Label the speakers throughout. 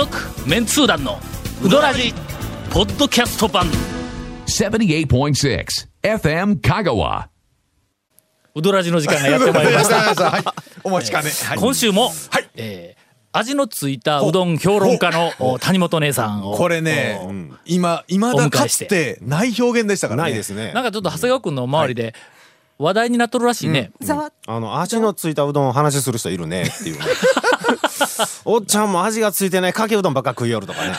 Speaker 1: 続メンツー団のウドラジポッドキャスト版。
Speaker 2: 78.6 FM Kagawa.
Speaker 1: ウドラジの時間がやってまいりました。
Speaker 3: はい。お待ちかね。はい。
Speaker 1: 今週も、
Speaker 3: はい。
Speaker 1: えー味のついたうどん評論家のお谷本姉さんを
Speaker 3: これね、今、今だかつてない表現でしたからね。
Speaker 4: ないですね。
Speaker 1: なんかちょっと長谷川君の周りで話題になっとるらしいね、
Speaker 4: あの味のついたうどんを話する人いるねっていうねおっちゃんも味がついてないかけうどんばっか食いよるとかね。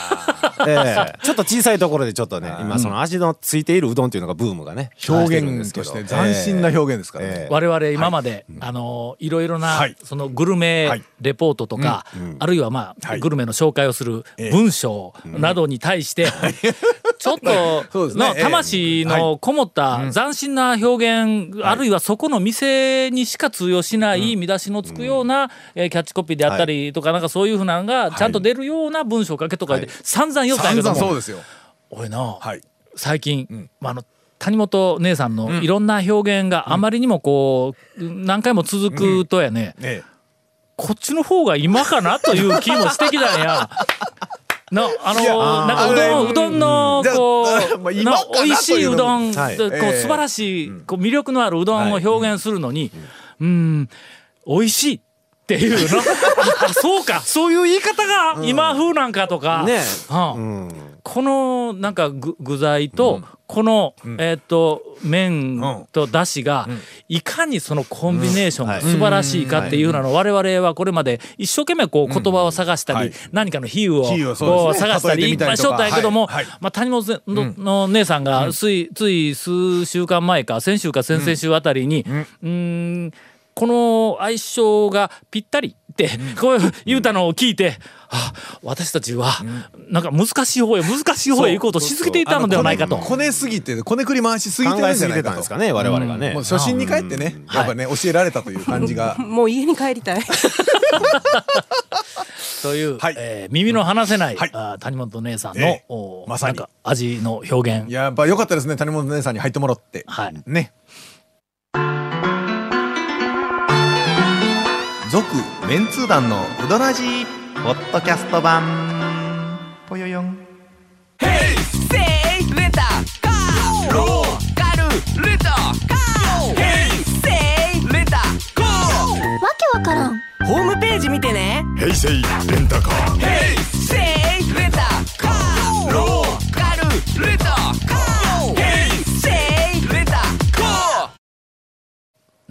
Speaker 4: ええ。ちょっと小さいところでちょっとね今その味のついているうどんっていうのがブームがね
Speaker 3: 表現として斬新な表現ですからね。
Speaker 4: ええ。
Speaker 1: 我々今まで、あのいろいろな、
Speaker 3: はい。
Speaker 1: そのグルメ
Speaker 3: はい。
Speaker 1: レポートとか、あるいはまあ、
Speaker 3: はい。
Speaker 1: グルメの紹介をする
Speaker 3: ええ。
Speaker 1: 文章などに対して、ちょっと
Speaker 3: ね。ええ。
Speaker 1: 魂のこもった斬新な表現、あるいはそこの店にしか通用しない見出しのつくような、えーキャッチコピーであったりとか、なんかそういうふうなのがちゃんと出るような文章を書けとかで、散々言ったんやけども
Speaker 3: 散々そうですよ。
Speaker 1: 俺な、
Speaker 3: はい。
Speaker 1: 最近、まああの谷本姉さんのいろんな表現があまりにもこう何回も続くとやね、
Speaker 3: え。
Speaker 1: こっちの方が今かなという気もしてきたんや。なあのなんかうどんうどんの
Speaker 3: うん
Speaker 1: こう
Speaker 3: まあ今かな
Speaker 1: な美味しいうどん、
Speaker 4: はい。
Speaker 1: こう
Speaker 3: ええ
Speaker 1: 素晴らしいこう魅力のあるうどんを表現するのに、うん。美味しいっていうの。あそうか。そういう言い方が今風なんかとか、
Speaker 4: ね
Speaker 1: うん
Speaker 4: うん
Speaker 1: このなんか具具材と、この、えーっと麺とだしが、いかにそのコンビネーションが素晴らしいかっていうのを我々はこれまで一生懸命こう言葉を探したり、
Speaker 3: はい
Speaker 1: 何かの比喩を探したりいっぱいしとったんやけども、まあ、谷本の,、の姉さんがついつい数週間前か先週か先々週あたりに、うーんこの相性がぴったりこう言うたのを聞いて、あ私たちはなんか難しい方へ難しい方へ行こうとしすぎていたのではないかと。
Speaker 3: こねすぎて、こねくり回しすぎてるんじゃないかと。
Speaker 4: たんですかね我々がね。
Speaker 3: もう初心に帰ってね、やっぱね、教えられたという感じが。
Speaker 5: もう家に帰りたい。
Speaker 1: という、
Speaker 3: はい。
Speaker 1: えー耳の離せない、
Speaker 3: は
Speaker 1: 谷本姉さんの、
Speaker 3: まさに。
Speaker 1: なんか味の表現。
Speaker 3: やっぱ良かったですね、谷本姉さんに入ってもらって。
Speaker 1: はい。
Speaker 3: ね。続、メンツー団のうどらじポッドキャスト版。ぽよよん。
Speaker 6: わけわからん。
Speaker 7: ホームページ見てね。
Speaker 8: 平成レンタカー。
Speaker 7: セイ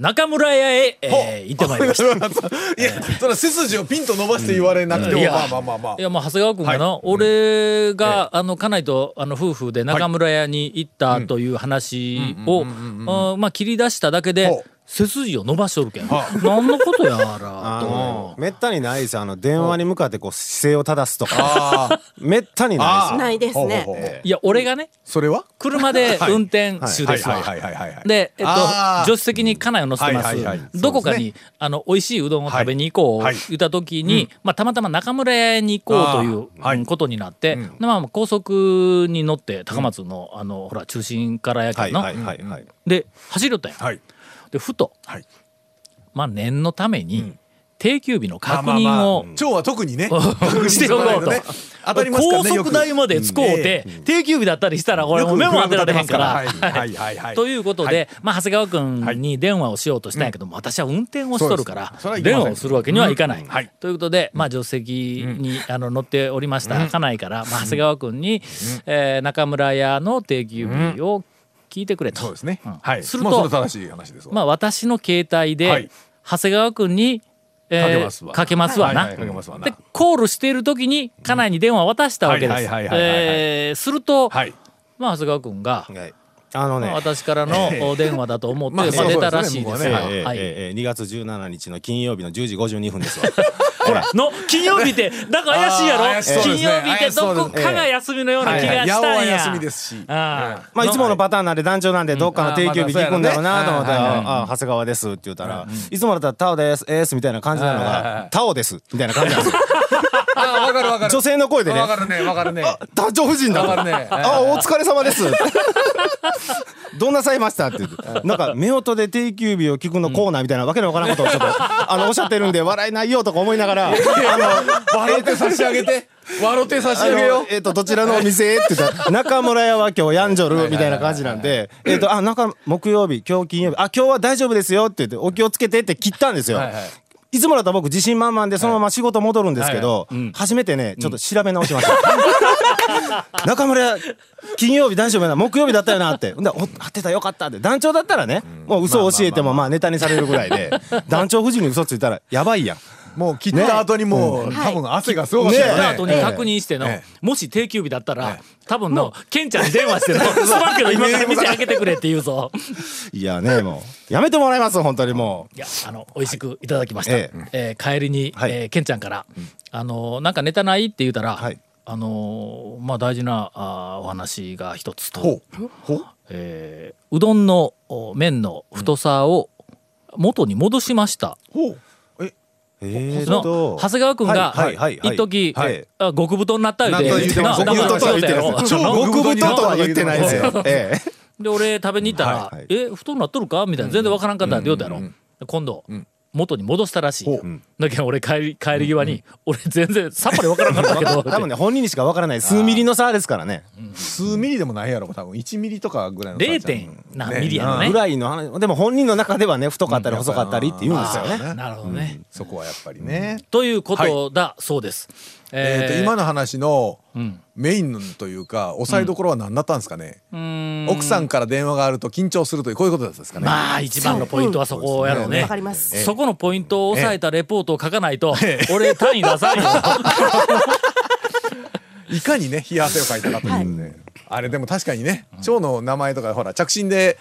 Speaker 1: 中村屋へ、えー行ってまいりました。
Speaker 3: いや、その背筋をピンと伸ばして言われなくても、
Speaker 1: いや
Speaker 3: まあまあまあ。まあ
Speaker 1: い。やもう長谷川君がな、俺が、あの家内とあの夫婦で中村屋に行ったという話をあまあ切り出しただけで背筋を伸ばしとるけん。何のことやら
Speaker 4: あ
Speaker 1: と
Speaker 4: のめったにないです。あの電話に向かってこう姿勢を正すとか。
Speaker 3: あ
Speaker 4: めったにないです。よ
Speaker 5: ないですね。
Speaker 3: ほうほうほう
Speaker 1: いや俺がね
Speaker 3: それは？
Speaker 1: 車で運転手ですわ。
Speaker 3: はい。はい。はい。はい。はい。
Speaker 1: で、えっと
Speaker 3: あー、
Speaker 1: 助手席に家内を乗せてます。
Speaker 3: はい。はい。はい。
Speaker 1: どこかに、
Speaker 3: そうで
Speaker 1: あの、美味しいうどんを食べに行こう、
Speaker 3: はい。
Speaker 1: 言った時に、まあ、たまたま中村屋に行こうという、
Speaker 3: あー。はい。
Speaker 1: うんことになって、
Speaker 3: ん。
Speaker 1: でまあ、高速に乗って、高松の、あの、ほら、中心からやけど、
Speaker 4: はい。はい。はい。はい。
Speaker 1: で、走りよったんや。
Speaker 3: はい。
Speaker 1: で、ふと、
Speaker 3: はい。
Speaker 1: まあ、念のために、定休日の確認を、
Speaker 3: 今日は特にね、
Speaker 1: しておこうと。
Speaker 3: 当たりますから
Speaker 1: 高速代まで使うて、定休日だったりしたら、これもう目も当てられへんから。
Speaker 3: はい。はいはいはい。
Speaker 1: ということで、まあ、長谷川君に電話をしようとしたんやけども、私は運転をしとるから電話をするわけにはいかない。
Speaker 3: うん。はい。
Speaker 1: ということで、まあ、助手席に、あの乗っておりました家内から、まあ、長谷川君に、えー中村屋の定休日を聞いてくれと。
Speaker 3: そうですね。
Speaker 1: ん。
Speaker 3: はい。
Speaker 1: すると、
Speaker 3: 正しい話ですわ。
Speaker 1: まあ、私の携帯で、
Speaker 3: はい。
Speaker 1: 長谷川君に、えー
Speaker 3: かけますわ
Speaker 1: かけますわな。
Speaker 3: はいはいかけますわな
Speaker 1: でコールしている時に家内に電話を渡したわけです。すると、
Speaker 3: はい。
Speaker 1: まあ、長谷川君が、
Speaker 4: はいあのね
Speaker 1: まあ私からのお電話だと思って、
Speaker 3: まあ
Speaker 1: まあ、出たらしいです
Speaker 3: ね
Speaker 4: ええー2月17日の金曜日の10時52分ですわ。
Speaker 1: ほらの金曜日ってなんか怪しいやろ？金曜日ってどこかが休みのような気がしたんや、
Speaker 3: 休みですし。
Speaker 1: ああ
Speaker 4: まあいつものパターンなんで団長なん。でどっかの定休日聞くんだろうなと思って「
Speaker 3: うんああ
Speaker 4: 長谷川です」って言ったら「いつもだったらタオですえーす」みたいな感じなのが「タオです」みたいな感じなんですよ
Speaker 3: ああ、わかるわかる。
Speaker 4: 女性の声でね。
Speaker 3: わかるね、わかるね。
Speaker 4: 団長夫人だ。
Speaker 3: わかるね。
Speaker 4: あお疲れ様です。どんなさいましたって。言ってなんか夫婦で定休日を聞くのコーナーみたいなわけのわからんことをちょっとあのおっしゃってるんで笑えないよとか思いながら。あの
Speaker 3: 笑って差し上げて。
Speaker 5: 笑って差し上げよう。
Speaker 4: えっ、とどちらのお店って言ったら中村屋は今日やんじょるみたいな感じなんでえっとあ中木曜日今日金曜日あ今日は大丈夫ですよって言ってお気をつけてって切ったんですよ。
Speaker 5: はいはい
Speaker 4: いつもだったら僕自信満々でそのまま仕事戻るんですけど、初めてねちょっと調べ直しました、中村屋金曜日大丈夫やな木曜日だったよなって。ほんでお合ってたよかったって。団長だったらね、もう嘘を教えてもまあネタにされるぐらいで。団長夫人に嘘ついたらやばいやん
Speaker 5: もう切った後にもう、多分汗がすごかった
Speaker 1: 切
Speaker 5: よね。
Speaker 1: った後に確認しての、
Speaker 5: え
Speaker 1: もし定休日だったら、多分のケンちゃんに電話しての「すまんけど今から店開けてくれ」って言うぞ。
Speaker 4: いやねもう。やめてもらいます本当にもう。
Speaker 1: いやあの美味しくいただきました、
Speaker 4: え
Speaker 1: え。ー帰りに、
Speaker 4: はい。
Speaker 1: えーケンちゃんから、あのなんかネタないって言うたら、
Speaker 4: はい。
Speaker 1: あのまあ大事なあーお話が一つと、
Speaker 5: ほう。ほう。
Speaker 1: えーうどんのお麺の太さを元に戻しました。
Speaker 5: ほう。
Speaker 4: えー
Speaker 1: の
Speaker 4: と
Speaker 1: 長谷川君が一時極太になった言うて
Speaker 5: 言
Speaker 4: ってないです。
Speaker 1: な
Speaker 4: 極太とは言ってないですよ。ええ。
Speaker 1: で俺食べに行ったら「
Speaker 4: はいはい。
Speaker 1: え太くなっとるか?」みたいな。全然わからんかったって言うたやろ、今度、元に戻したらしい、だけど俺帰り帰り際に、俺全然さっぱりわからんかったけど。
Speaker 4: 多分ね本人にしかわからない。数ミリの差ですからね。
Speaker 5: 数ミリでもないやろ多分。1ミリとかぐらいの差じゃん。
Speaker 1: 0. 点何ミリやろね。
Speaker 4: ぐらいの話。でも本人の中ではね太かったり細かったりって言うんですよね。
Speaker 1: なるほどね、
Speaker 5: そこはやっぱりね、
Speaker 1: ということだそうです、
Speaker 5: えーと
Speaker 1: えー
Speaker 5: 今の話の
Speaker 1: ん
Speaker 5: メインというか抑えどころは何だったんですかね、奥さんから電話があると緊張するというこういうことだったんですかね、
Speaker 1: まあ一番のポイントはそこやろうね。
Speaker 9: わかります。
Speaker 1: そこのポイントを押さえたレポートを書かないと、俺単位出さんよ。
Speaker 5: いかにね冷や汗をかいたかというね、あれでも確かにね蝶の名前とかほら着信で、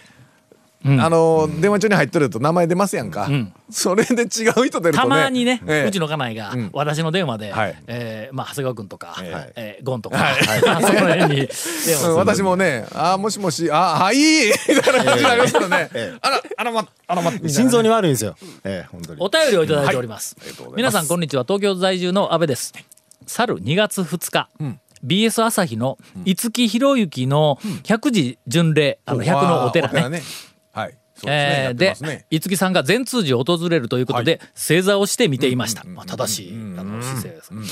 Speaker 5: あの電話帳に入っとると名前出ますやんか、それで違う人出るとね。
Speaker 1: たまにね、
Speaker 5: ええ。
Speaker 1: うちの家内が私の電話で、
Speaker 5: はい。
Speaker 1: えーまあ、長谷川君とか、
Speaker 5: え
Speaker 1: え。ーゴンとか、その辺に
Speaker 5: 私もね「あーもしもしあはい」みたいな感じになりますからね「あらあらまあらま」ね。
Speaker 4: 心臓に悪いんですよ。ええ本当に。
Speaker 1: お便りをいただいております,、
Speaker 5: はい。
Speaker 1: 皆さんこんにちは。東京在住の阿部です。去る2月2日、BS 朝日の五木ひろゆきの百字巡礼、あの100のお寺ね。
Speaker 5: ねはいそうですね
Speaker 1: えーで五木さんが善通寺を訪れるということで、
Speaker 5: はい。
Speaker 1: 正座をして見ていました、まあ、正しい、あの姿勢です、うん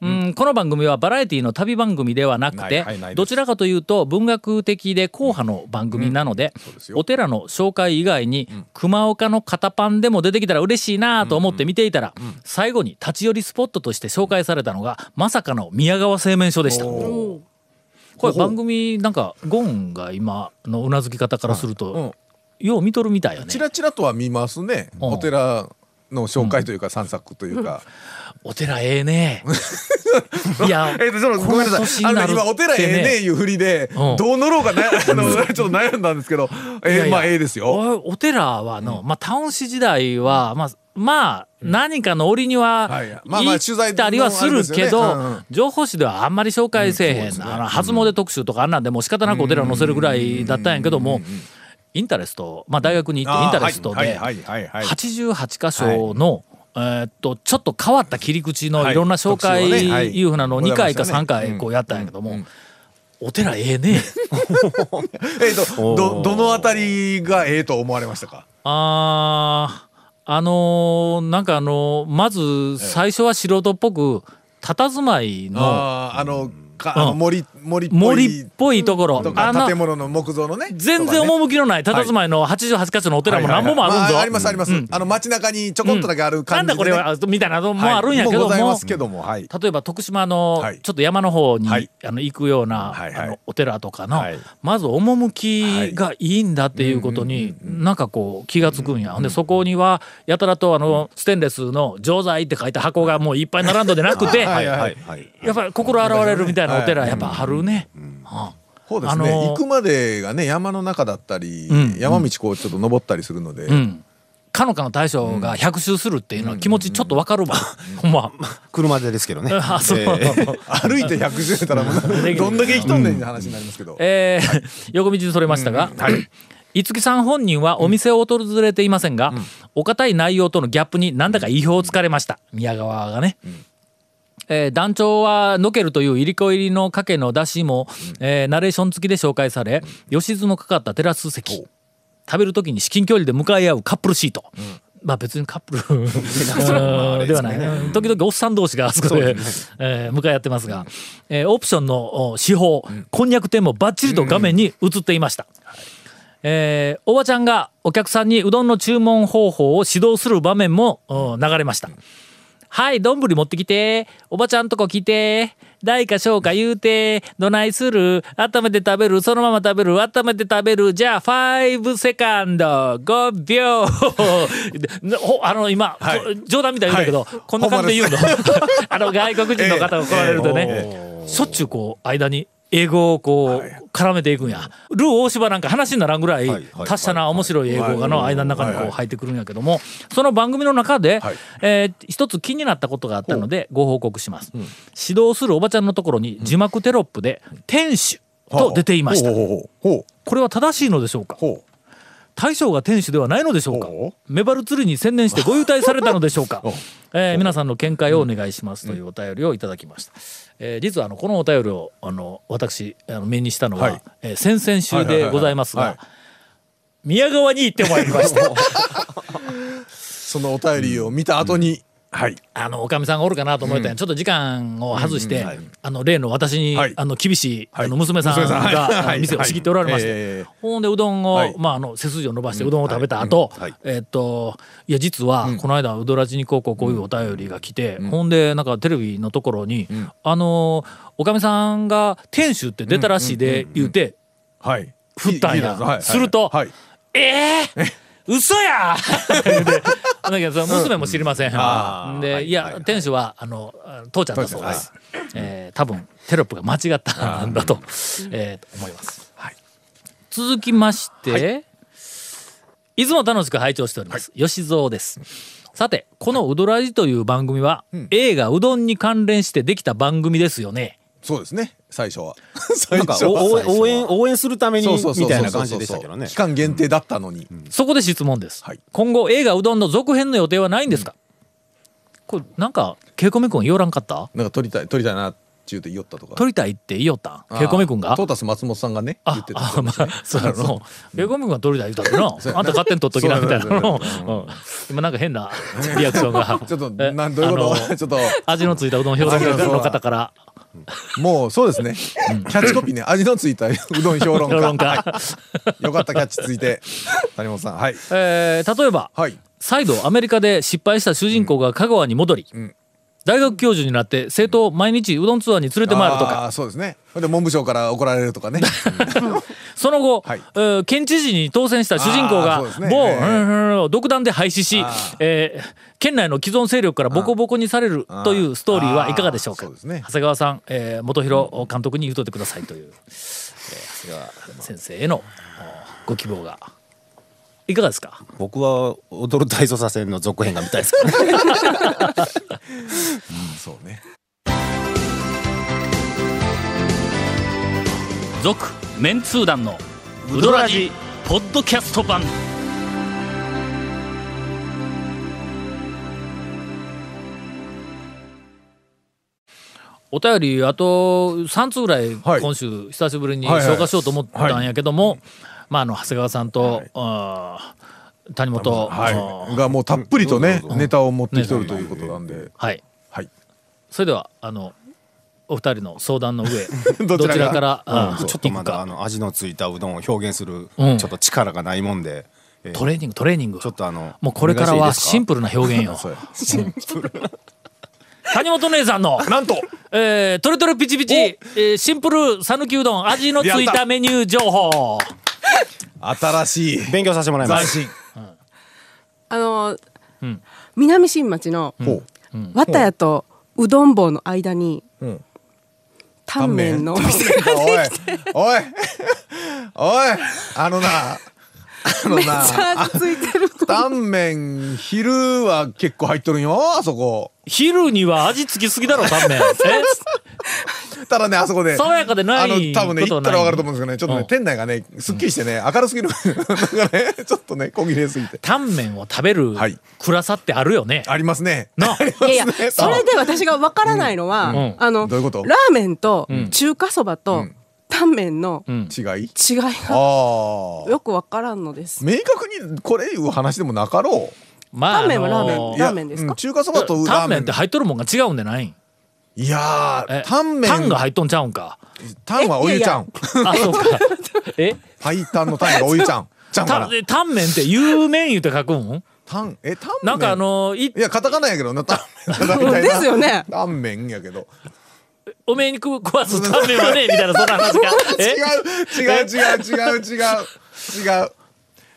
Speaker 1: この番組はバラエティの旅番組ではなくて、どちらかというと文学的で硬派の番組なので,、お寺の紹介以外に、熊岡の肩パンでも出てきたら嬉しいなと思って見ていたら、最後に立ち寄りスポットとして紹介されたのがまさかの宮川製麺所でした。これ番組なんかゴンが今のうなずき方からすると、よう見とるみたいよね。
Speaker 5: チ。ラチラとは見ますね。
Speaker 1: うん。
Speaker 5: お寺の紹介というか散策というか、
Speaker 1: お寺ええね。いや、
Speaker 5: えっとちょっとごめんなさい。あの今お寺ええねいう振りで
Speaker 1: うん。
Speaker 5: どう乗ろうかな あのちょっと悩んだんですけど
Speaker 1: いやいや。
Speaker 5: えまあええですよ。
Speaker 1: おお寺はの、まあタウン市時代はまあまあ何かの折には行ったりはするけど情報誌ではあんまり紹介せえへん、あの初詣特集とかあんなんでもう仕方なくお寺を載せるぐらいだったんやけども、インタレスト、まあ、大学に行ってインタレストで
Speaker 5: はいはいはいはい
Speaker 1: 88箇所の、えーっとちょっと変わった切り口の
Speaker 5: はい。
Speaker 1: いろんな紹介
Speaker 5: い。
Speaker 1: いうふうなのを2回か3
Speaker 5: ございましたね。
Speaker 1: 回こうやったんやけども、お寺ええね。
Speaker 5: え。っとどどのあたりがええと思われましたか？
Speaker 1: あーあのーなんかあのーまず最初は素人っぽく佇まいの
Speaker 5: あーあのか
Speaker 1: うん。
Speaker 5: 森森っぽい
Speaker 1: 森っぽいところ。
Speaker 5: とか
Speaker 1: あの
Speaker 5: 建物の木造のね
Speaker 1: 全然趣のない佇まいの88か所のお寺も何本もあるんぞ。
Speaker 5: はいはいはいまあありますあります、
Speaker 1: うん。
Speaker 5: あの街中にちょこっとだけある
Speaker 1: なん
Speaker 5: 感じで、ね。
Speaker 1: だこれはみたいなのもあるんやけども,、
Speaker 5: はいも
Speaker 1: 例えば徳島の
Speaker 5: はい。
Speaker 1: ちょっと山の方に、
Speaker 5: はい。
Speaker 1: あの行くような、あのお寺とかの、
Speaker 5: はい。
Speaker 1: まず趣がいいんだっていうことになんかこう気がつくんや。ほんでそこにはやたらとあのステンレスの錠剤って書いた箱がもういっぱい並んどでなくて、
Speaker 5: はいはい
Speaker 4: はいはい。
Speaker 1: やっぱり心洗われるみたいなお寺やっぱあるね。は
Speaker 5: そうですね、
Speaker 1: あのー
Speaker 5: 行くまでがね山の中だったり、
Speaker 1: うん。
Speaker 5: 山道こうちょっと登ったりするので。
Speaker 1: かのかの大将が百周するっていうのは気持ちちょっとわかるわ。ほんま。
Speaker 4: 車でですけどね。
Speaker 1: あそう。
Speaker 4: ええ。
Speaker 5: 歩いて110たらもう どんだけ生きとんねんって話になりますけど、
Speaker 1: えー横道にそれましたが、五木さん本人はお店を訪れていませんが、お堅い内容とのギャップになんだか意表をつかれました。宮川がね。えー団長はのけるという入り子入りのかけの出汁も、えーナレーション付きで紹介され吉津のかかったテラス席食べる時に至近距離で向かい合うカップルシート、まあ別にカップル うんではない、うん時々おっさん同士があそこでえー向かい合ってますが、えーオプションのお手法、こんにゃく店もバッチリと画面に映っていました。えーおばちゃんがお客さんにうどんの注文方法を指導する場面もうん流れました。はい、どんぶり持ってきて。おばちゃんとこ来て。大か小か言うて。どないする温めて食べるそのまま食べる温めて食べるじゃあ、5セカンド、5秒。あの、今、
Speaker 5: はい
Speaker 1: こ冗談みたいに言うんだけど、こんな感じで言うの？あの、外国人の方が来られるとね、しょっちゅうこう、間に。英語をこう絡めていくんや。ルー大柴なんか話にならんぐらい達者な面白い英語がの間の中にこう入ってくるんやけども、その番組の中で
Speaker 5: はい、
Speaker 1: えー一つ気になったことがあったのでご報告します。指導するおばちゃんのところに字幕テロップで「店主」と出ていました。これは正しいのでしょうか？大将が店主ではないのでしょうか？
Speaker 5: ほ
Speaker 1: メバル釣りに専念してご優待されたのでしょうか、えー皆さんの見解をお願いしますというお便りをいただきました、えー実はあのこのお便りをあの私あの目にしたのは、
Speaker 5: はい。
Speaker 1: えー先々週でございますが宮川に行ってまいりました。
Speaker 5: そのお便りを見た後に、はい。
Speaker 1: あのおかみさんがおるかなと思ったんや。ちょっと時間を外して、あの例の私に、
Speaker 5: はい。
Speaker 1: あの厳しい、
Speaker 5: はい。
Speaker 1: あの娘さんが、
Speaker 5: はい。
Speaker 1: 店を仕切っておられまして、
Speaker 5: ええ。
Speaker 1: ほんでうどんを、
Speaker 5: はい。
Speaker 1: まああの背筋を伸ばしてうどんを食べた後、
Speaker 4: はい。
Speaker 1: えっといや実はこの間うどらじにこうこうこういうお便りが来て、ほんでなんかテレビのところに、あのおかみさんが店主って出たらしいで言うて、
Speaker 5: はい。
Speaker 1: 振ったんや。す。ると
Speaker 5: はい。
Speaker 1: ええ？嘘や！でだけど娘も知りません、でいや、店主はあの父ちゃんだそうです、えー多分テロップが間違ったんだと,、えーと思います、続きまして、い、つも楽しく拝聴しております、吉蔵です。さてこの「うどらじ」という番組は、映画うどんに関連してできた番組ですよね
Speaker 5: そうですね。最初は。
Speaker 4: 応援応援するためにみたいな感じでしたけどね。
Speaker 5: 期間限定だったのに、
Speaker 1: そこで質問です、
Speaker 5: はい。
Speaker 1: 今後映画うどんの続編の予定はないんですか、これなんかケイコメ君言おらんかった？
Speaker 5: なんか撮りたい撮りたいなっちゅうて言おったとか。
Speaker 1: 撮りたいって言いよった？んケイコメ君が？
Speaker 5: トータス松本さんがね言
Speaker 1: あ
Speaker 5: ってた
Speaker 1: あまあそうやケイコメ君が撮りたい言ったってな。あんた勝手に撮っときなみたいな。のうん。今なんか変なリアクションが。
Speaker 5: ちょっと
Speaker 1: え
Speaker 5: なんどういうこと？ちょっと。
Speaker 1: 味のついたうどん評論家の方から
Speaker 5: もうそうですね、キャッチコピーね。味のついたうどん評論家。よかったキャッチついて谷本さん。はい。
Speaker 1: えー例えば
Speaker 5: はい。
Speaker 1: 再度アメリカで失敗した主人公が香川に戻り、
Speaker 5: ん
Speaker 1: 大学教授になって生徒を毎日うどんツアーに連れて回るとか。
Speaker 5: そうですね。それで文部省から怒られるとかね。
Speaker 1: その後、
Speaker 5: はい。
Speaker 1: えー県知事に当選した主人公が
Speaker 5: ね。
Speaker 1: 某、
Speaker 5: ええ
Speaker 1: うんうん独断で廃止しえー県内の既存勢力からボコボコにされるというストーリーはいかがでしょうか？
Speaker 5: ね。
Speaker 1: 長谷川さん、えー元弘監督に言うといてくださいという、えー長谷川先生へのおご希望がいかがですか？
Speaker 4: 僕は踊る大捜査線の続編が見たいです。けどね
Speaker 5: そうね。
Speaker 1: 続メンツー団のウドラジポッドキャスト版。お便りあと3通ぐらい
Speaker 5: はい。
Speaker 1: 今週久しぶりに
Speaker 5: はいはい。
Speaker 1: 消化しようと思ったんやけども、まああの長谷川さんと、あー谷本、あ
Speaker 5: はい。
Speaker 1: ー
Speaker 5: がもうたっぷりとねネタを持ってきとるということなんで。
Speaker 1: はい。
Speaker 5: はい。
Speaker 1: それではあのお二人の相談の上
Speaker 5: どちら
Speaker 1: から、あー
Speaker 4: ちょっとま
Speaker 1: 行くか
Speaker 4: だあの味のついたうどんを表現する
Speaker 1: うん。
Speaker 4: ちょっと力がないもんで、えー
Speaker 1: トレーニングトレーニング。
Speaker 4: ちょっとあの
Speaker 1: もうこれからはシンプルな表現よ。
Speaker 5: そうや。
Speaker 1: 谷本姉さんの
Speaker 5: なんと？
Speaker 1: えー、トレトレピチピチ、えーシンプル讃岐うどん味のついたメニュー情報
Speaker 5: 新しい。
Speaker 4: 勉強させてもらいます。
Speaker 5: 斬新。
Speaker 9: あの、
Speaker 1: ん。
Speaker 9: 南新町の綿屋とうどん坊の間に、
Speaker 5: ん。
Speaker 9: タンメンのお店
Speaker 5: おいおいおい。あのなあのな。タンメン昼は結構入っとるんよあそこ。
Speaker 1: 昼には味付きすぎだろタンメン
Speaker 5: ただねあそこで
Speaker 1: 爽やかでない
Speaker 5: あの多分ね行ったら分かると思うんですけどね。ちょっとね
Speaker 1: うん。
Speaker 5: 店内がねすっきりしてね明るすぎる。なんかねちょっとね小切れすぎて。
Speaker 1: タンメンを食べる
Speaker 5: はい。
Speaker 1: 暗さってあるよね、
Speaker 5: ありますね。
Speaker 9: いやい
Speaker 5: ね
Speaker 9: やそれで私がわからないのは、
Speaker 1: ん。
Speaker 9: あの
Speaker 5: どういうこと？
Speaker 9: ラーメンと中華そばとタンメンの
Speaker 1: ん。
Speaker 5: 違い？
Speaker 9: 違いが
Speaker 5: ああ
Speaker 9: よくわからんのです。
Speaker 5: 明確にこれいう話でもなかろ
Speaker 1: ま
Speaker 9: タンメンはラーメン
Speaker 1: あの
Speaker 9: ラーメンですか？
Speaker 5: うん中華そばとラーメン。
Speaker 1: タンメンって入っとるもんが違うんでないん？
Speaker 5: いや
Speaker 1: え
Speaker 5: ータンメン。
Speaker 1: タンが入っとんちゃうんか。
Speaker 5: タンはお湯ちゃん。
Speaker 1: あそうか。え
Speaker 5: パイタンのタンがお湯ちゃん。ちゃんか
Speaker 1: タ
Speaker 5: な
Speaker 1: ンタンメンって有麺言うて書くん？
Speaker 5: タンえタンメン？
Speaker 1: なんかあのい
Speaker 5: いやカタカナやけどなタンメン。
Speaker 9: ですよね。
Speaker 5: タンメンやけど。
Speaker 1: おめえに食食わすタンメンはねみたいなそんな話が え？
Speaker 5: 違う違う違う違う違う違う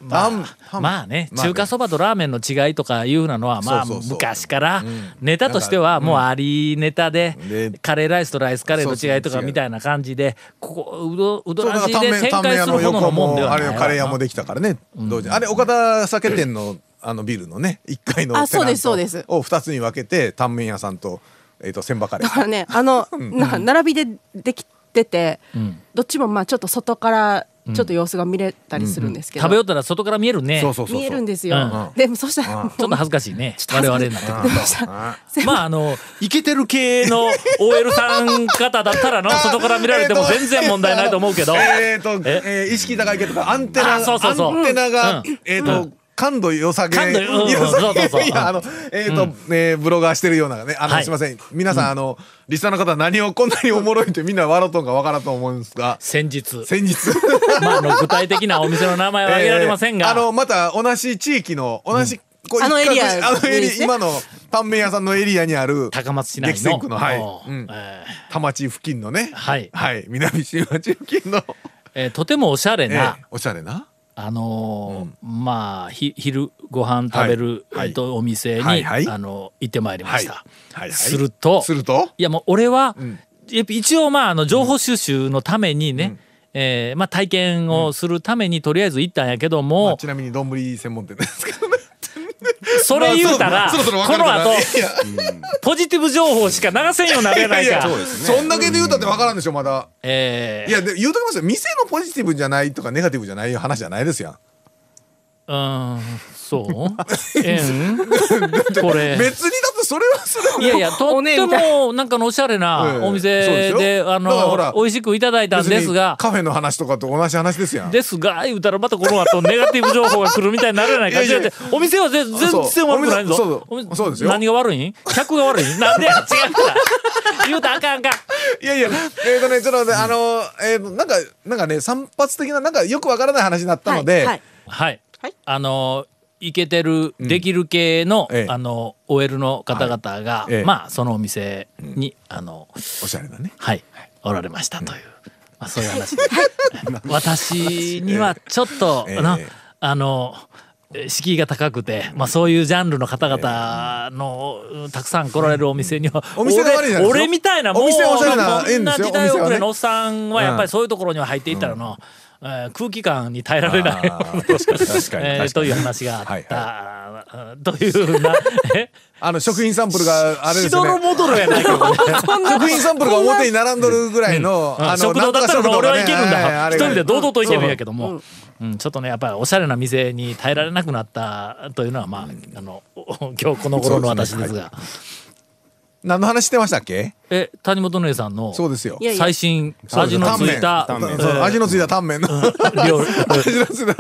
Speaker 1: まあね
Speaker 5: まあ
Speaker 1: 中華そばとラーメンの違いとかいうのはまあ昔からネタとしてはもうありネタで
Speaker 5: で
Speaker 1: カレーライスとライスカレーの違いとかみたいな感じでここうどうど
Speaker 5: ら
Speaker 1: じで展開するほど
Speaker 5: 屋の
Speaker 1: もんではない
Speaker 5: もあれカレー屋もできたからね。あれ岡田酒店のあのビルのね1階の
Speaker 9: あそうです
Speaker 5: テナント
Speaker 9: そうです。
Speaker 5: を2つに分けてタンメン屋さんとえっと千葉カレー。
Speaker 9: だからねあのな並びでできてて、どっちもまあちょっと外からちょっと様子が見れたりするんですけど、
Speaker 1: 食べよったら外から見えるね。
Speaker 9: 見えるんですよ、
Speaker 1: うん。
Speaker 9: でもそしたら、
Speaker 1: っと恥ずかしいね。我々になってくるまああのイケてる系の OL さん方だったらの外から見られても全然問題ないと思うけど。
Speaker 5: えっと
Speaker 1: え？
Speaker 5: えー意識高い系とかアンテナ
Speaker 1: あそうそうそう。
Speaker 5: アンテナが
Speaker 1: うん。
Speaker 5: えっと感度良さげ。
Speaker 1: 感度うん
Speaker 5: 良さげ。いやあのえっとえーブロガーしてるようなね。あ
Speaker 1: はい。
Speaker 5: のすいません。皆さんあのリスナーの方何をこんなにおもろいってみんな笑うとんかわからんと思うんですが。
Speaker 1: 先日。
Speaker 5: 先日。
Speaker 1: まああの具体的なお店の名前は 挙げられませんが、
Speaker 5: えーあのまた同じ地域の同じ、こう
Speaker 9: あのエリア
Speaker 5: あのエリ今のタンメン屋さんのエリアにある。
Speaker 1: 高松市内の。
Speaker 5: 激戦区のはい。
Speaker 1: お
Speaker 5: うん。
Speaker 1: えー。
Speaker 5: 田町付近のね。
Speaker 1: はい。
Speaker 5: はい。南新町付近の、
Speaker 1: えーとてもおしゃれ
Speaker 5: え
Speaker 1: な、
Speaker 5: ーおしゃれな
Speaker 1: あのーまあひ昼ご飯食べる、
Speaker 5: はい。
Speaker 1: とお店に、
Speaker 5: はいはい。
Speaker 1: あの行ってまいりました、
Speaker 5: はい。はい
Speaker 1: すると
Speaker 5: すると？
Speaker 1: いやもう俺は、
Speaker 5: ん。
Speaker 1: やっぱ一応まああの情報収集のためにね、えーまあ、体験をするためにとりあえず行ったんやけど
Speaker 5: ま
Speaker 1: も
Speaker 5: あ、ちなみに丼専門店ですけどね
Speaker 1: それ言うたら、この後ポジティブ情報しか流せんようになれないか
Speaker 5: そんだけで言うたってわからんでしょまだ。
Speaker 1: えー
Speaker 5: いやで言うときますよ。店のポジティブじゃないとかネガティブじゃない話じゃないですやん。
Speaker 1: うーんそう？えん？これ。
Speaker 5: 別にだそれはそれ
Speaker 1: いやいやとってもなんかのおしゃれなお店
Speaker 5: で
Speaker 1: あの美味しくいただいたんですが。
Speaker 5: カフェの話とかと同じ話ですやん。
Speaker 1: ですが言うたらまたこの後ネガティブ情報が来るみたいにならないか。違うお店は全然悪くないぞ。
Speaker 5: そうですよ。
Speaker 1: 何が悪い？ん客が悪い？ん なんでや？違うから。言うたらあかんあかん。
Speaker 5: いやいや、えっ、とね、ちょっと待って、あの、えーと、なんか、なんかね、散発的な、なんかよくわからない話になったので、
Speaker 9: はいはい。
Speaker 1: はい、
Speaker 9: はい。
Speaker 1: あのイケてる、できる系の、
Speaker 5: ええ。
Speaker 1: あの OL の方々が、
Speaker 5: ええ。
Speaker 1: まあそのお店に、あの
Speaker 5: おしゃれなね。
Speaker 1: はい。おられましたという、まあ、そういう話で、私にはちょっと、
Speaker 5: ええ
Speaker 1: な
Speaker 5: ええ。
Speaker 1: あのえ敷居が高くて、まあ、そういうジャンルの方々の、たくさん来られるお店には、
Speaker 5: お店が悪いじゃない
Speaker 1: 俺俺みたいなもうこ
Speaker 5: ええん
Speaker 1: な時代遅れのおっさんはやっぱりそういうところには入っていったらの、えー空気感に耐えられない。という話があった、
Speaker 5: はい
Speaker 1: あーというな。え？
Speaker 5: あの、食品サンプルがあれですよね。
Speaker 1: やないけどね。
Speaker 5: 食品サンプルが表に並んどるぐらいの、
Speaker 1: うん。
Speaker 5: あの、
Speaker 1: 食堂だったら俺はいけるんだ。一人で堂々といけるんやけども、うん、ちょっとねやっぱりおしゃれな店に耐えられなくなったというのはまああのお今日この頃の私ですが
Speaker 5: 何の話してましたっけ？
Speaker 1: え谷本姉さんの
Speaker 5: そうですよ。
Speaker 1: 最新味のついた
Speaker 5: 味のついたタンメンの。
Speaker 1: 料理。
Speaker 5: 味のついた。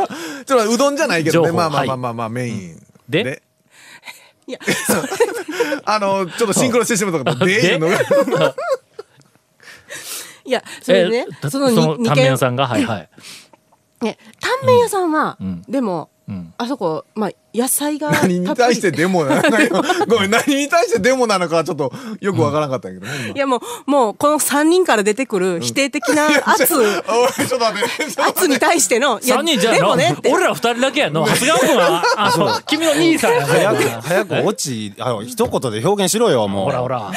Speaker 5: ちょっとうどんじゃないけどね。まあまあまあまあまあ、メイン。
Speaker 1: で？
Speaker 9: いや。
Speaker 5: あの、ちょっとシンクロしてしまったから、で？いうのが。
Speaker 9: いやそれでね
Speaker 1: えー
Speaker 9: その
Speaker 1: タンメン屋さんが？はいはい。
Speaker 9: ねタンメン屋さんは、
Speaker 1: ん。
Speaker 9: でも、
Speaker 1: ん
Speaker 9: あそこまあ野菜が
Speaker 5: 何に対してデモなのかごめん何に対してデモなのかはちょっとよくわからなかったけどね、
Speaker 9: いやもうもうこの3人から出てくる否定的な 圧、
Speaker 5: 今おいちょっと待って
Speaker 9: 圧に対してのいや
Speaker 1: 3人じゃあ
Speaker 9: で
Speaker 1: の
Speaker 9: もね。って
Speaker 1: 俺ら2人だけやの。長谷川君はあそう。君の兄さんや
Speaker 4: 早く
Speaker 1: ね
Speaker 4: 早く落ちあの一言で表現しろよもう。
Speaker 1: ほらほら。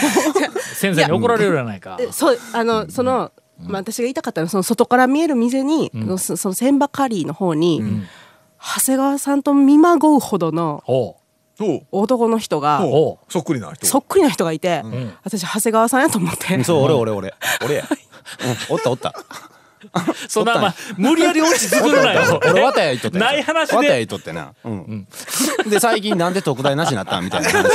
Speaker 1: 先生に怒られるやないか。
Speaker 9: えそうあのその、まあ、私が言いたかったのはその外から見える店に、そその千葉カリーの方に、長谷川さんと見まごうほどの男の人が
Speaker 5: そっくりな人。
Speaker 9: そっくりな人がいて、私長谷川さんやと思って、
Speaker 4: そう俺俺俺。俺や、うん、おったおった。
Speaker 1: そんなまあ無理やり落ち作るなよ。
Speaker 4: 俺綿屋行っとったやん
Speaker 1: ない話で。
Speaker 4: 綿屋行っとってな。うん、で最近なんで特大なしになったんみたいな話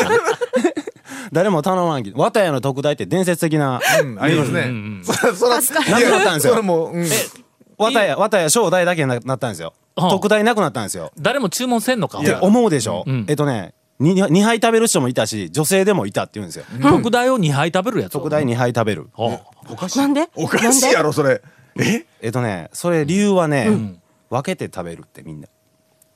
Speaker 4: 誰も頼まんけど綿屋の特大って伝説的な、
Speaker 5: うんありますね、そらそら
Speaker 9: 助かる
Speaker 5: いや
Speaker 4: なくなったんですよ。
Speaker 5: それもう、うん、
Speaker 4: わたやわたや小大だけにななったんですよ。
Speaker 1: うん
Speaker 4: 特大なくなったんですよ。
Speaker 1: 誰も注文せんのか？
Speaker 4: って思うでしょ、
Speaker 1: うん。
Speaker 4: えっとね 2, 杯食べる人もいたし女性でもいたって言うんですよ、
Speaker 1: 特大を2杯食べるやつ
Speaker 4: 特大2杯食べる。
Speaker 1: おう
Speaker 5: おかしい。
Speaker 9: なんで？
Speaker 5: おかしいやろそれ。え？
Speaker 4: えっとねそれ理由はね、分けて食べるってみんな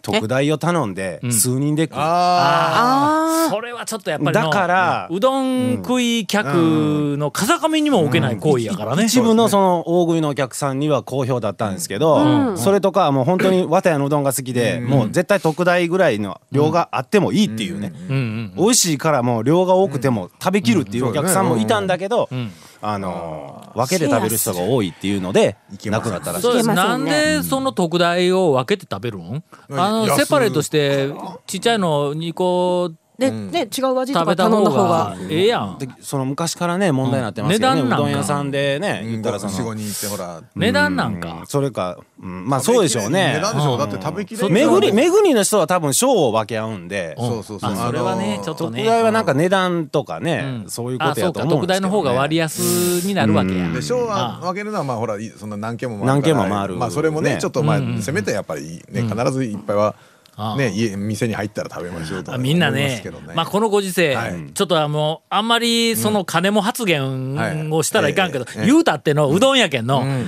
Speaker 4: 特大を頼んで数人で食う、
Speaker 5: あ
Speaker 9: あ
Speaker 1: それはちょっとやっぱりの
Speaker 4: だから
Speaker 1: うどん食い客の風上にも置けない行為やからね、
Speaker 4: 一部のその大食いのお客さんには好評だったんですけど、それとかはもう本当に綿屋のうどんが好きで、もう絶対特大ぐらいの量があってもいいっていうね、
Speaker 1: うん。うん。
Speaker 4: 美味しいからもう量が多くても食べきるっていうお客さんもいたんだけど、
Speaker 1: ん。
Speaker 4: あのー分けて食べる人が多いっていうのでなくなったらしい
Speaker 1: そうですなんでその特大を分けて食べるん？あセパレートしてちっちゃいの2個
Speaker 9: で、ね違う味とか頼んだ
Speaker 1: 方
Speaker 9: 方が。
Speaker 1: がええやん。
Speaker 4: でその昔からね問題になってますけどね、
Speaker 1: うん。値段なんか。
Speaker 4: うどん屋さんでね
Speaker 5: うん。
Speaker 4: 言ったらその、
Speaker 5: 45人いてほら。
Speaker 1: 値段なん
Speaker 4: うん。
Speaker 1: か
Speaker 4: それか、うん。まあそうでしょうね。
Speaker 5: 値段でしょう。だって食べきれ
Speaker 4: めぐりめぐりの人は多分賞を分け合うんで、
Speaker 5: そうそうそう。
Speaker 1: あそれはねちょっとね。
Speaker 4: 特大はなんか値段とかね、
Speaker 1: うん。
Speaker 4: そういうことやと思うんですけど、ね、
Speaker 1: 特大の方が割安になるわけや。
Speaker 4: うん。
Speaker 5: で賞
Speaker 1: あ
Speaker 5: は分けるのはまあほらいそんな何件も回る
Speaker 4: 何
Speaker 5: から。
Speaker 4: 軒も回る。
Speaker 5: まあそれもね
Speaker 4: ね
Speaker 5: ちょっとまあ
Speaker 1: うん。うん
Speaker 5: せめてやっぱりね必ずいっぱいは
Speaker 1: ああ
Speaker 5: ね家店に入ったら食べましょうとか
Speaker 1: あみんな
Speaker 5: 思います
Speaker 1: ね
Speaker 5: けど
Speaker 1: まあこのご時世、
Speaker 5: はい。
Speaker 1: ちょっとあのあんまりその金も発言をしたらいかんけど、
Speaker 5: はいええええ
Speaker 1: 言うたってのうどんやけんの、
Speaker 5: うん。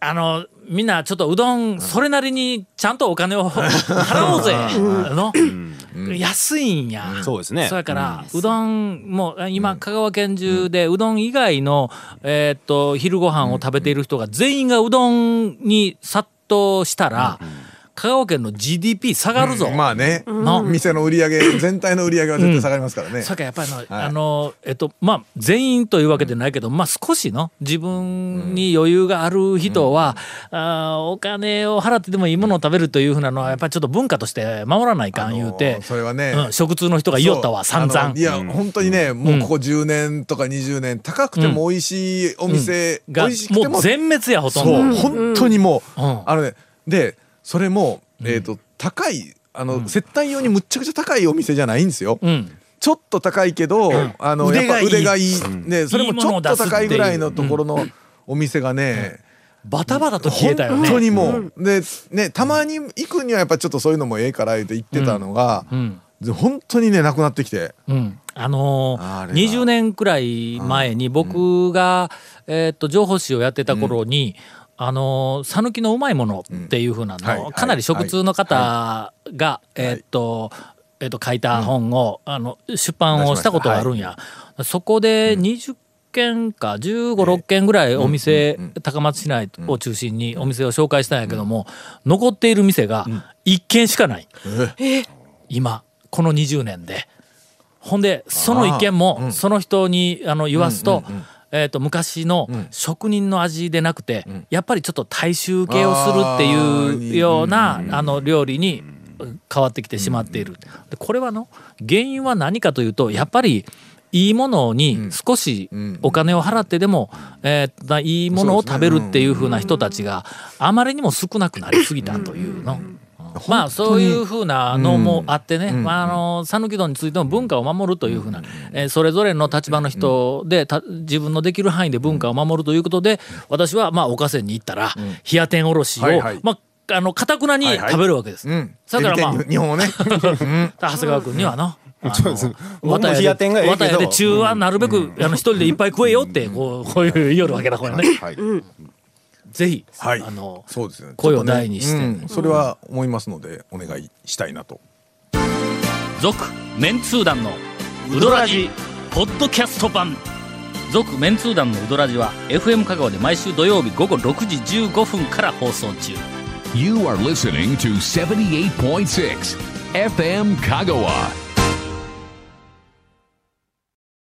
Speaker 1: あのみんなちょっとうどんそれなりにちゃんとお金を 払おうぜ。の、安いんや、
Speaker 4: そうですね。
Speaker 1: そやから、うどんもう今香川県中でうどん以外の、えーっと昼ご飯を食べている人が全員がうどんに殺到したら、香川県の GDP 下がるぞ。
Speaker 5: まあね。
Speaker 1: の
Speaker 5: 店の売り上げ 全体の売り上げは絶対下がりますからね。
Speaker 1: それからやっぱりあの、あのえっとまあ全員というわけでないけど、まあ少しの自分に余裕がある人は、あーお金を払ってでもいいものを食べるというふうなのはやっぱりちょっと文化として守らないかん言うて、
Speaker 5: あのそれはね。
Speaker 1: うん、食通の人が言いよったわ散々。
Speaker 5: いや、本当にねもうここ10年とか20年高くても美味しいお店、
Speaker 1: が
Speaker 5: も
Speaker 1: もう全滅やほとんど。
Speaker 5: 本当にもう、
Speaker 1: うん。
Speaker 5: あのねでそれも、えっ、と高いあの、接待用にむっちゃくちゃ高いお店じゃないんですよ、
Speaker 1: うん。
Speaker 5: ちょっと高いけど、あの
Speaker 1: 腕がいい。
Speaker 5: やっぱ腕がいい、ね、それもちょっと高いぐらいのところのお店がね、
Speaker 1: バタバタと消えたよね。
Speaker 5: 本当にもう、でねたまに行くにはやっぱちょっとそういうのもええから言って行ってたのが、
Speaker 1: うん。
Speaker 5: で本当にねなくなってきて。
Speaker 1: うん、あのー
Speaker 5: あれは。
Speaker 1: 20年くらい前に僕が、えーっと情報誌をやってた頃に、あのー讃岐のうまいものっていうふうなの、
Speaker 5: はい。はい
Speaker 1: かなり食通の方が、えーっと、えーっと書いた本を、あの出版をしたことがあるんや。そこで20軒か1 5 6軒ぐらいお店、高松市内を中心にお店を紹介したんやけども、残っている店が1軒しかない。今この20年で。ほんでその意見もその人にあの言わすと,、えー、と昔の職人の味でなくて、やっぱりちょっと大衆系をするっていうようなあの料理に変わってきてしまっている。でこれはの原因は何かというとやっぱりいいものに少しお金を払ってでも、えーないいものを食べるっていう風な人たちがあまりにも少なくなりすぎたというの。まあそういうふうなのもあってね、まあ、あの讃岐うどんについても文化を守るというふうな、えーそれぞれの立場の人でた自分のできる範囲で文化を守るということで私はまあ岡線に行ったら冷や天おろしを
Speaker 5: はいはい。
Speaker 1: まああのかたくなに
Speaker 5: はいはい。
Speaker 1: 食べるわけです。
Speaker 5: うん、
Speaker 1: だからまあ
Speaker 5: 日本をね、うん。
Speaker 1: 長谷川君にはな。あ
Speaker 4: そうです。
Speaker 1: 綿屋で中はなるべく、あの一人でいっぱい食えよってこうこういう夜わけだこれね。
Speaker 5: はい、
Speaker 1: ぜひ、
Speaker 5: はい
Speaker 1: あの
Speaker 5: そうですね。
Speaker 1: 声を大にして
Speaker 5: うんそれは思いますのでお願いしたいなと。
Speaker 1: 続メンツー団のウドラジポッドキャスト版続メンツー団のウドラジは FM 香川で毎週土曜日午後6時15分から放送中
Speaker 2: You are listening to 78.6 FM Kagawa.